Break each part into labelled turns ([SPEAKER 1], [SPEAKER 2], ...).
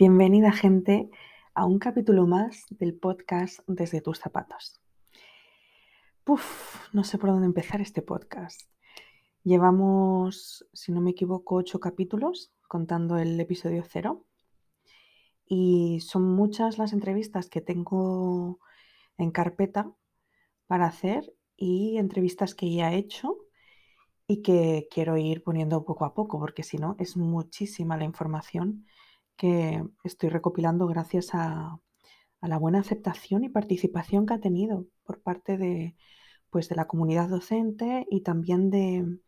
[SPEAKER 1] Bienvenida gente a un capítulo más del podcast Desde tus zapatos. Puf, no sé por dónde empezar este podcast. Llevamos, si no me equivoco, ocho capítulos contando el episodio cero. Y son muchas las entrevistas que tengo en carpeta para hacer y entrevistas que ya he hecho y que quiero ir poniendo poco a poco, porque si no es muchísima la información que estoy recopilando gracias a, la buena aceptación y participación que ha tenido por parte de, pues, de la comunidad docente y también de...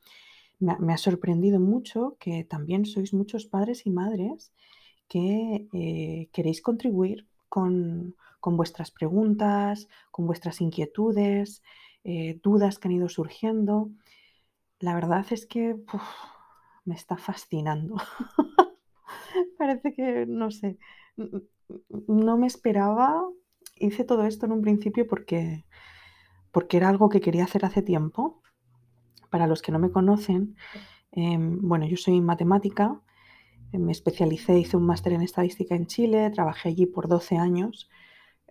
[SPEAKER 1] Me, ha sorprendido mucho que también sois muchos padres y madres que eh, queréis contribuir con, vuestras preguntas, con vuestras inquietudes, eh, dudas que han ido surgiendo. La verdad es que me está fascinando. Parece que, no sé, no me esperaba, hice todo esto en un principio porque, porque era algo que quería hacer hace tiempo. Para los que no me conocen, em, bueno, yo soy matemática, eh, me especialicé, hice un máster en estadística en Chile, trabajé allí por 12 años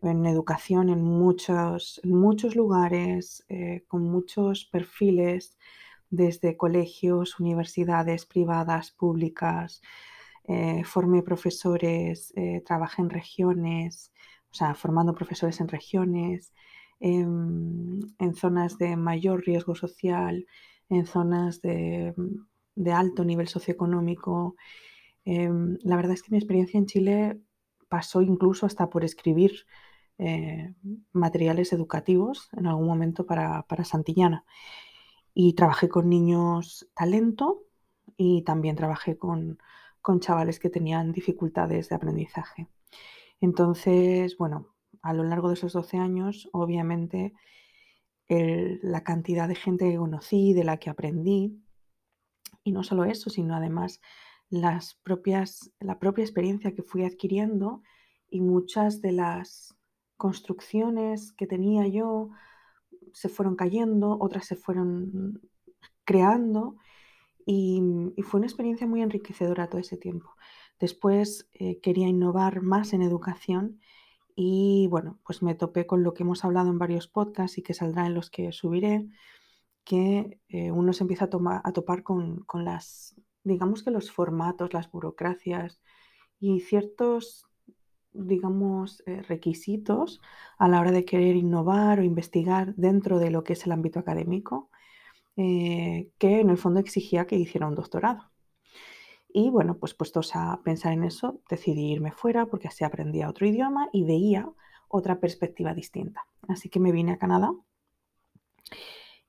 [SPEAKER 1] en educación en muchos, muchos lugares, eh, con muchos perfiles, desde colegios, universidades privadas, públicas, eh, formé profesores, eh, trabajé en regiones, o sea, formando profesores en regiones, em, en zonas de mayor riesgo social, en zonas de, alto nivel socioeconómico. Em, la verdad es que mi experiencia en Chile pasó incluso hasta por escribir eh, materiales educativos en algún momento para, para Santillana. Y trabajé con niños talento y también trabajé con, con chavales que tenían dificultades de aprendizaje. Entonces, bueno, a lo largo de esos 12 años, obviamente, la cantidad de gente que conocí, de la que aprendí, y no solo eso, sino además las propias, la propia experiencia que fui adquiriendo y muchas de las construcciones que tenía yo se fueron cayendo, otras se fueron creando y, fue una experiencia muy enriquecedora todo ese tiempo. Después eh, quería innovar más en educación y bueno, pues me topé con lo que hemos hablado en varios podcasts y que saldrá en los que subiré, que eh, uno se empieza a, a topar con, las, digamos que los formatos, las burocracias y ciertos, digamos, eh, requisitos a la hora de querer innovar o investigar dentro de lo que es el ámbito académico eh, que en el fondo exigía que hiciera un doctorado. Y bueno, pues puestos a pensar en eso, decidí irme fuera porque así aprendía otro idioma y veía otra perspectiva distinta. Así que me vine a Canadá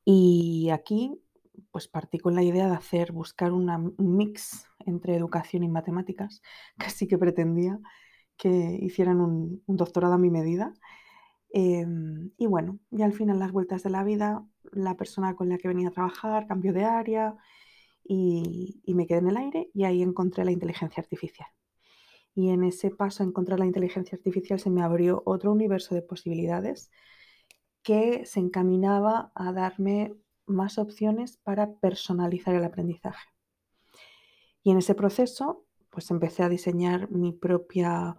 [SPEAKER 1] y aquí pues partí con la idea de hacer, buscar un mix entre educación y matemáticas, casi que pretendía que hicieran un, doctorado a mi medida. Em, y bueno, y al final las vueltas de la vida la persona con la que venía a trabajar cambió de área y, me quedé en el aire y ahí encontré la inteligencia artificial. Y en ese paso a encontrar la inteligencia artificial se me abrió otro universo de posibilidades que se encaminaba a darme más opciones para personalizar el aprendizaje. Y en ese proceso, pues empecé a diseñar mi propia,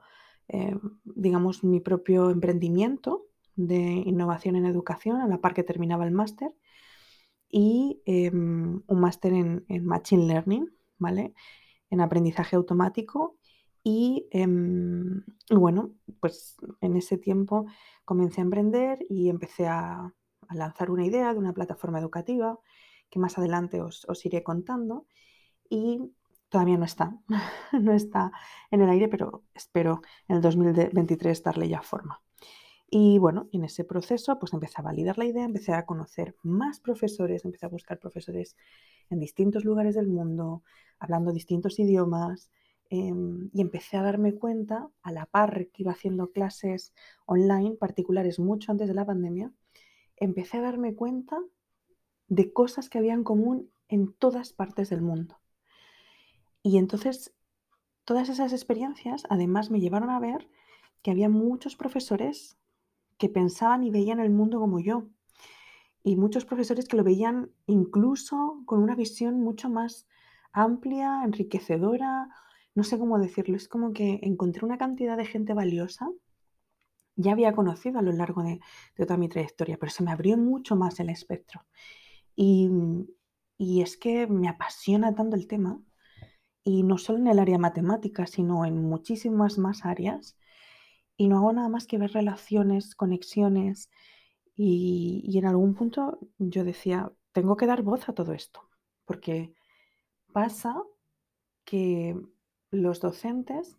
[SPEAKER 1] eh, digamos, mi propio emprendimiento de innovación en educación, a la par que terminaba el máster, y em, un máster en, Machine Learning, ¿vale? En aprendizaje automático. Y, em, bueno, pues en ese tiempo comencé a emprender y empecé a, lanzar una idea de una plataforma educativa que más adelante os, os iré contando. Y todavía no está, no está en el aire, pero espero en el 2023 darle ya forma. Y bueno, en ese proceso pues empecé a validar la idea, empecé a conocer más profesores, empecé a buscar profesores en distintos lugares del mundo, hablando distintos idiomas, em, y empecé a darme cuenta, a la par que iba haciendo clases online particulares mucho antes de la pandemia, empecé a darme cuenta de cosas que había en común en todas partes del mundo. Y entonces, todas esas experiencias además me llevaron a ver que había muchos profesores que pensaban y veían el mundo como yo. Y muchos profesores que lo veían incluso con una visión mucho más amplia, enriquecedora, no sé cómo decirlo, es como que encontré una cantidad de gente valiosa, ya había conocido a lo largo de, toda mi trayectoria, pero se me abrió mucho más el espectro. Y, y es que me apasiona tanto el tema, y no solo en el área matemática, sino en muchísimas más áreas, y no hago nada más que ver relaciones, conexiones, y, en algún punto yo decía, tengo que dar voz a todo esto, porque pasa que los docentes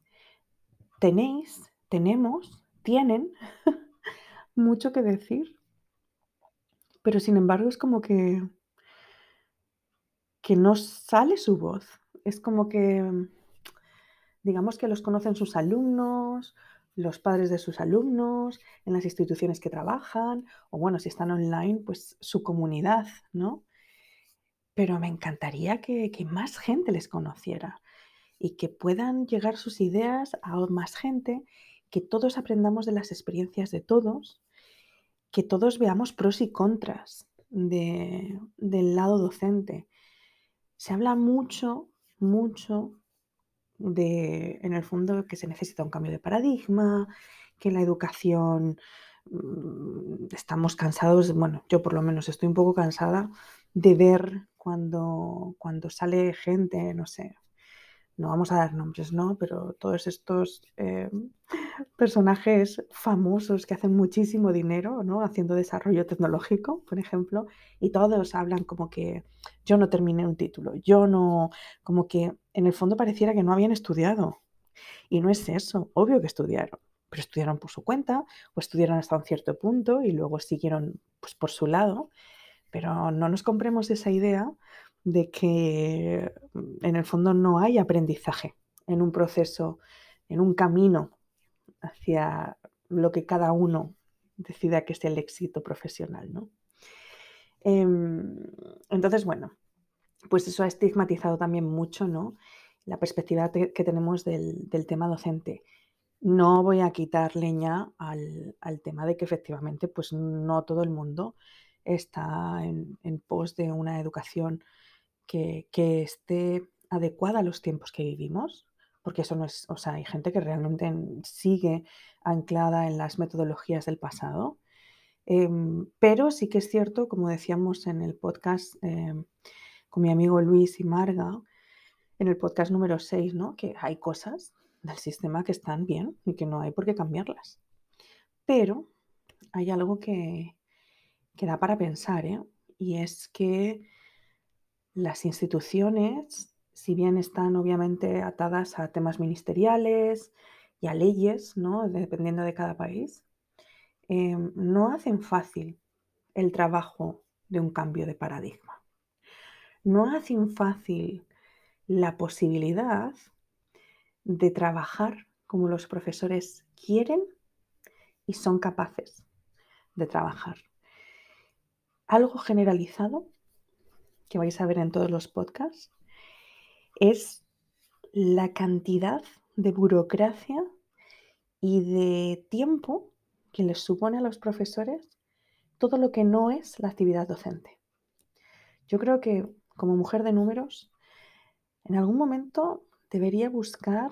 [SPEAKER 1] tenéis, tenemos, tienen mucho que decir, pero sin embargo es como que, que no sale su voz. Es como que, digamos que los conocen sus alumnos, los padres de sus alumnos, en las instituciones que trabajan, o bueno, si están online, pues su comunidad, ¿no? Pero me encantaría que, que más gente les conociera y que puedan llegar sus ideas a más gente, que todos aprendamos de las experiencias de todos, que todos veamos pros y contras de- del lado docente. Se habla mucho, mucho de, en el fondo, que se necesita un cambio de paradigma, que la educación mm, estamos cansados, bueno, yo por lo menos estoy un poco cansada de ver cuando, cuando sale gente, no sé, no vamos a dar nombres, ¿no? Pero todos estos eh, personajes famosos que hacen muchísimo dinero, ¿no? Haciendo desarrollo tecnológico, por ejemplo, y todos hablan como que yo no terminé un título, yo no, como que en el fondo pareciera que no habían estudiado. Y no es eso, obvio que estudiaron, pero estudiaron por su cuenta o estudiaron hasta un cierto punto y luego siguieron pues, por su lado. Pero no nos compremos esa idea de que mm, en el fondo no hay aprendizaje en un proceso, en un camino hacia lo que cada uno decida que es el éxito profesional, ¿no? Em, entonces, bueno, pues eso ha estigmatizado también mucho, ¿no? La perspectiva que tenemos del, tema docente. No voy a quitar leña al, tema de que efectivamente, pues no todo el mundo está en, en pos de una educación que, esté adecuada a los tiempos que vivimos, porque eso no es, o sea, hay gente que realmente sigue anclada en las metodologías del pasado. Em, pero sí que es cierto, como decíamos en el podcast em, con mi amigo Luis y Marga, en el podcast número 6, ¿no? que hay cosas del sistema que están bien y que no hay por qué cambiarlas. Pero hay algo que, que da para pensar, ¿eh? y es que las instituciones, si bien están obviamente atadas a temas ministeriales y a leyes, ¿no? dependiendo de cada país, em, no hacen fácil el trabajo de un cambio de paradigma. No hacen fácil la posibilidad de trabajar como los profesores quieren y son capaces de trabajar. Algo generalizado que vais a ver en todos los podcasts, es la cantidad de burocracia y de tiempo que les supone a los profesores todo lo que no es la actividad docente. Yo creo que como mujer de números, en algún momento debería buscar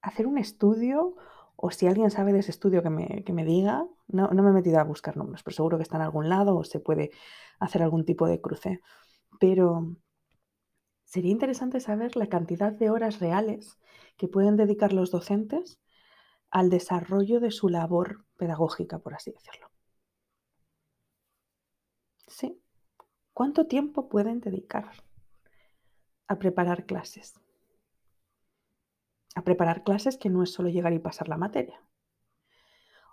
[SPEAKER 1] hacer un estudio o si alguien sabe de ese estudio que me, diga, no, no, me he metido a buscar números, pero seguro que está en algún lado o se puede hacer algún tipo de cruce. Pero sería interesante saber la cantidad de horas reales que pueden dedicar los docentes al desarrollo de su labor pedagógica, por así decirlo. Sí. ¿Cuánto tiempo pueden dedicar a preparar clases? a preparar clases que no es solo llegar y pasar la materia.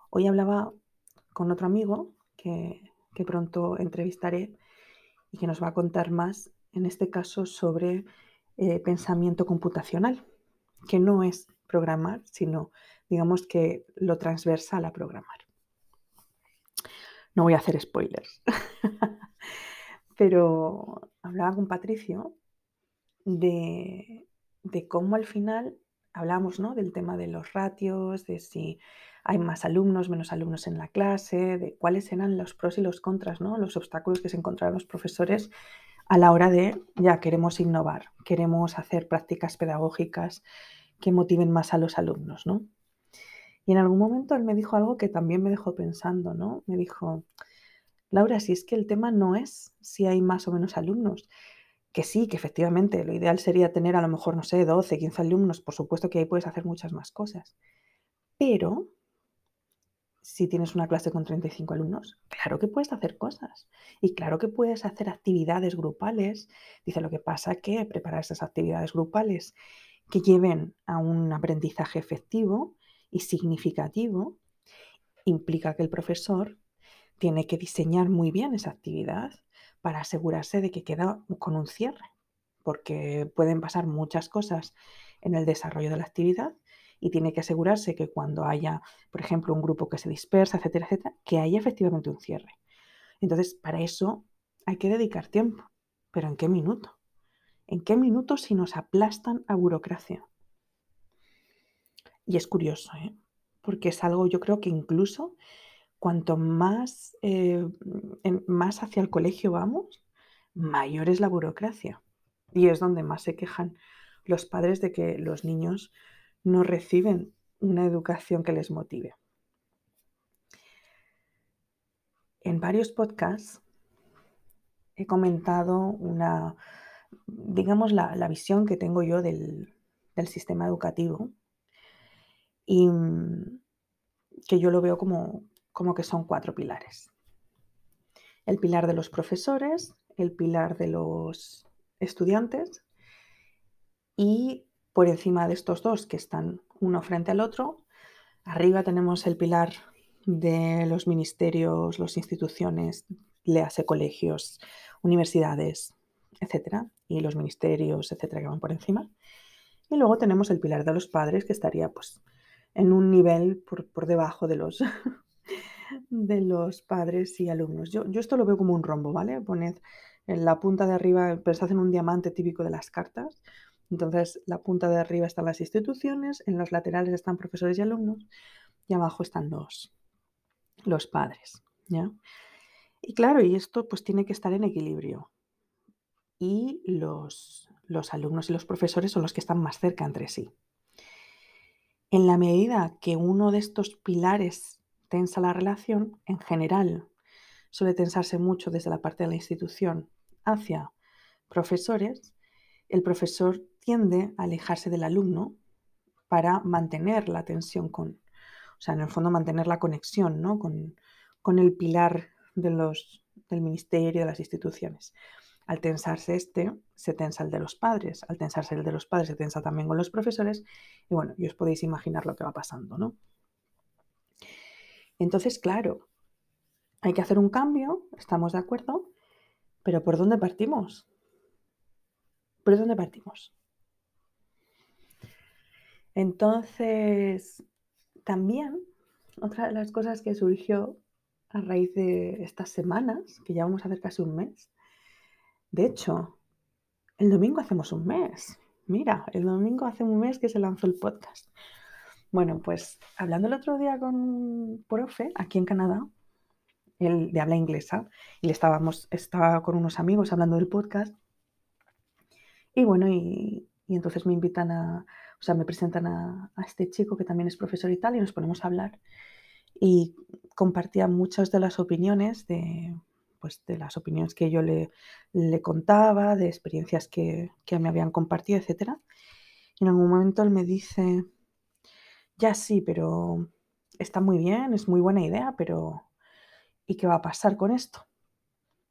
[SPEAKER 1] Hoy hablaba con otro amigo que, pronto entrevistaré y que nos va a contar más, en este caso, sobre eh, pensamiento computacional, que no es programar, sino, digamos que lo transversal a programar. No voy a hacer spoilers, pero hablaba con Patricio de, de cómo al final hablamos ¿no? del tema de los ratios, de si hay más alumnos, menos alumnos en la clase, de cuáles eran los pros y los contras, ¿no? los obstáculos que se encontraron los profesores a la hora de, ya queremos innovar, queremos hacer prácticas pedagógicas que motiven más a los alumnos, ¿no? Y en algún momento él me dijo algo que también me dejó pensando, ¿no? Me dijo, Laura, si es que el tema no es si hay más o menos alumnos, que sí, que efectivamente lo ideal sería tener a lo mejor, no sé, 12, 15 alumnos, por supuesto que ahí puedes hacer muchas más cosas, pero si tienes una clase con 35 alumnos, claro que puedes hacer cosas y claro que puedes hacer actividades grupales. Dice lo que pasa que preparar esas actividades grupales que lleven a un aprendizaje efectivo y significativo implica que el profesor tiene que diseñar muy bien esa actividad para asegurarse de que queda con un cierre, porque pueden pasar muchas cosas en el desarrollo de la actividad y tiene que asegurarse que cuando haya, por ejemplo, un grupo que se dispersa, etcétera, etcétera, que haya efectivamente un cierre. Entonces, para eso hay que dedicar tiempo. ¿Pero en qué minuto? ¿En qué minuto si nos aplastan a burocracia? Y es curioso, ¿eh? porque es algo, yo creo que incluso cuanto más, eh, más hacia el colegio vamos, mayor es la burocracia. Y es donde más se quejan los padres de que los niños no reciben una educación que les motive. En varios podcasts he comentado una, digamos, la, visión que tengo yo del, sistema educativo y mm, que yo lo veo como, como que son cuatro pilares. El pilar de los profesores, el pilar de los estudiantes y por encima de estos dos que están uno frente al otro. Arriba tenemos el pilar de los ministerios, las instituciones, léase colegios, universidades, etcétera, y los ministerios, etcétera, que van por encima. Y luego tenemos el pilar de los padres, que estaría pues en un nivel por, debajo de los, de los padres y alumnos. Yo, yo, esto lo veo como un rombo, ¿vale? Poned en la punta de arriba, pensad en un diamante típico de las cartas, entonces, la punta de arriba están las instituciones, en los laterales están profesores y alumnos y abajo están los, los padres. ¿ya? Y claro, y esto pues tiene que estar en equilibrio. Y los, los alumnos y los profesores son los que están más cerca entre sí. En la medida que uno de estos pilares tensa la relación, en general suele tensarse mucho desde la parte de la institución hacia profesores, el profesor tiende a alejarse del alumno para mantener la tensión con, o sea, en el fondo mantener la conexión ¿no? con, el pilar de los, del ministerio, de las instituciones. Al tensarse este, se tensa el de los padres. Al tensarse el de los padres, se tensa también con los profesores. Y bueno, y os podéis imaginar lo que va pasando, ¿no? Entonces, claro, hay que hacer un cambio, estamos de acuerdo, pero ¿por dónde partimos? ¿Por dónde partimos? Entonces, también otra de las cosas que surgió a raíz de estas semanas, que ya vamos a hacer casi un mes, de hecho, el domingo hacemos un mes. Mira, el domingo hace un mes que se lanzó el podcast. Bueno, pues hablando el otro día con profe aquí en Canadá, el de habla inglesa, y le estábamos, estaba con unos amigos hablando del podcast. Y bueno, y entonces me invitan a, o sea, me presentan a, este chico que también es profesor y tal, y nos ponemos a hablar. Y compartía muchas de las opiniones de, pues, de las opiniones que yo le, le contaba, de experiencias que, que, me habían compartido, etc. Y en algún momento él me dice, ya sí, pero está muy bien, es muy buena idea, pero ¿y qué va a pasar con esto?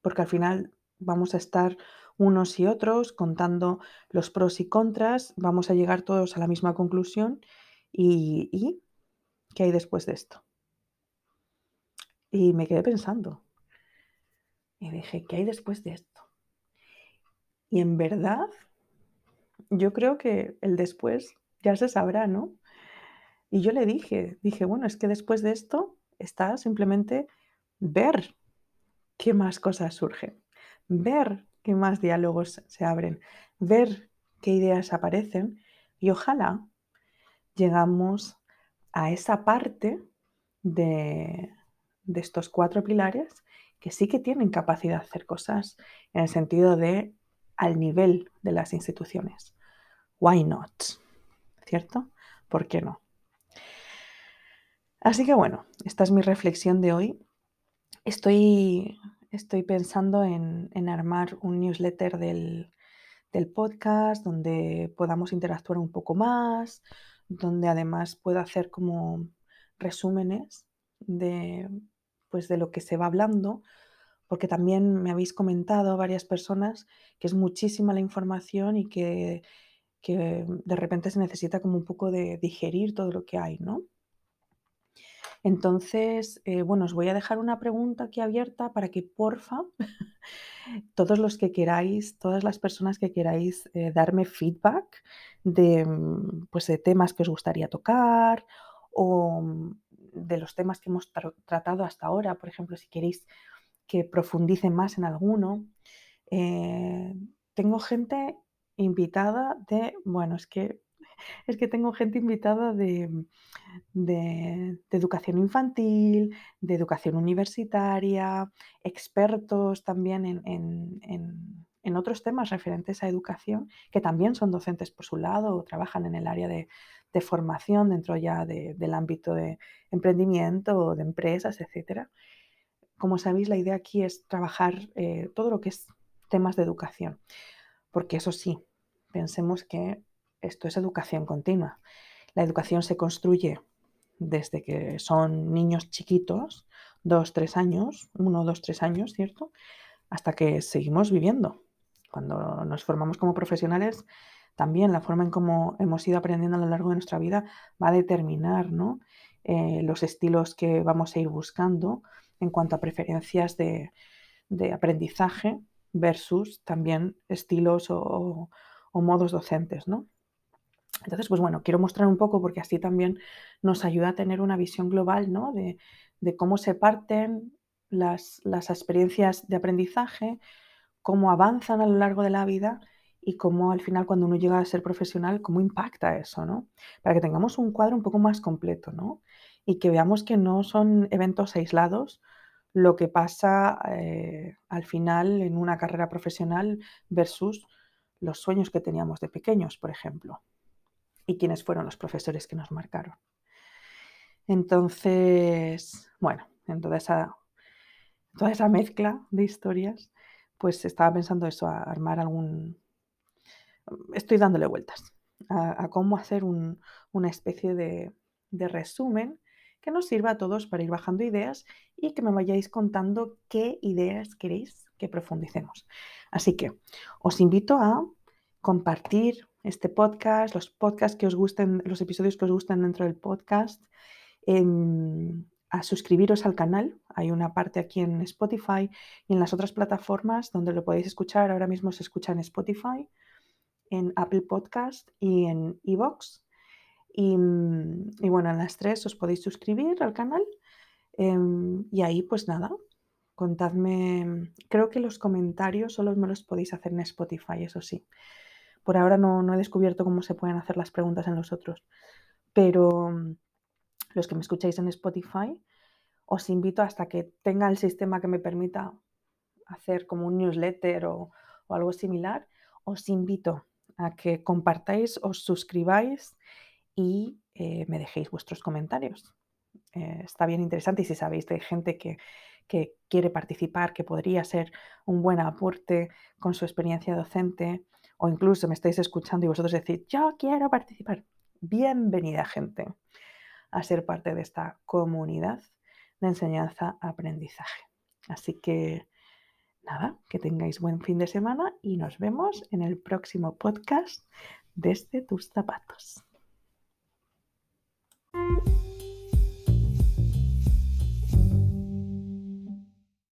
[SPEAKER 1] Porque al final vamos a estar unos y otros, contando los pros y contras, vamos a llegar todos a la misma conclusión y, ¿qué hay después de esto? Y me quedé pensando. Y dije, ¿qué hay después de esto? Y en verdad, yo creo que el después ya se sabrá, ¿no? Y yo le dije, dije, bueno, es que después de esto está simplemente ver qué más cosas surgen, ver más diálogos se abren, ver qué ideas aparecen y ojalá llegamos a esa parte de, estos cuatro pilares que sí que tienen capacidad de hacer cosas en el sentido de al nivel de las instituciones. Why not? ¿Cierto? ¿Por qué no? Así que bueno, esta es mi reflexión de hoy. Estoy, estoy pensando en, armar un newsletter del, podcast donde podamos interactuar un poco más, donde además pueda hacer como resúmenes de, pues de lo que se va hablando, porque también me habéis comentado varias personas que es muchísima la información y que, que de repente se necesita como un poco de digerir todo lo que hay, ¿no? Entonces, eh, bueno, os voy a dejar una pregunta aquí abierta para que, porfa, todos los que queráis, todas las personas que queráis eh, darme feedback de, mm, pues, de temas que os gustaría tocar o mm, de los temas que hemos tratado hasta ahora, por ejemplo, si queréis que profundice más en alguno. Eh, tengo gente invitada de, bueno, es que es que tengo gente invitada de, de, educación infantil, de educación universitaria, expertos también en, otros temas referentes a educación, que también son docentes por su lado o trabajan en el área de, formación dentro ya del ámbito de emprendimiento de empresas, etc. Como sabéis, la idea aquí es trabajar eh, todo lo que es temas de educación, porque eso sí, pensemos que esto es educación continua. La educación se construye desde que son niños chiquitos, dos, tres años, uno, dos, tres años, ¿cierto? Hasta que seguimos viviendo. Cuando nos formamos como profesionales, también la forma en cómo hemos ido aprendiendo a lo largo de nuestra vida va a determinar ¿no? Eh, los estilos que vamos a ir buscando en cuanto a preferencias de, aprendizaje versus también estilos o, o modos docentes, ¿no? Entonces, pues bueno, quiero mostrar un poco porque así también nos ayuda a tener una visión global ¿no? de, cómo se parten las, experiencias de aprendizaje, cómo avanzan a lo largo de la vida y cómo al final cuando uno llega a ser profesional, cómo impacta eso, ¿no? Para que tengamos un cuadro un poco más completo, ¿no? Y que veamos que no son eventos aislados lo que pasa eh, al final en una carrera profesional versus los sueños que teníamos de pequeños, por ejemplo y quiénes fueron los profesores que nos marcaron. Entonces, bueno, en toda esa, toda esa mezcla de historias, pues estaba pensando eso, a armar algún... Estoy dándole vueltas a, cómo hacer una especie de, de resumen que nos sirva a todos para ir bajando ideas y que me vayáis contando qué ideas queréis que profundicemos. Así que os invito a compartir este podcast, los podcasts que os gusten, los episodios que os gusten dentro del podcast, em, a suscribiros al canal. Hay una parte aquí en Spotify y en las otras plataformas donde lo podéis escuchar. Ahora mismo se escucha en Spotify, en Apple Podcast y en Evox. Y, mm, y, bueno, en las tres os podéis suscribir al canal. Em, y ahí, pues nada, contadme. Creo que los comentarios solo me los podéis hacer en Spotify, eso sí. Por ahora no, he descubierto cómo se pueden hacer las preguntas en los otros, pero mm, los que me escucháis en Spotify, os invito hasta que tenga el sistema que me permita hacer como un newsletter o, algo similar, os invito a que compartáis, os suscribáis y eh, me dejéis vuestros comentarios. Eh, está bien interesante y si sabéis de gente que, que, quiere participar, que podría ser un buen aporte con su experiencia docente, o incluso me estáis escuchando y vosotros decís, yo quiero participar. Bienvenida gente a ser parte de esta comunidad de enseñanza-aprendizaje. Así que nada, que tengáis buen fin de semana y nos vemos en el próximo podcast desde tus zapatos.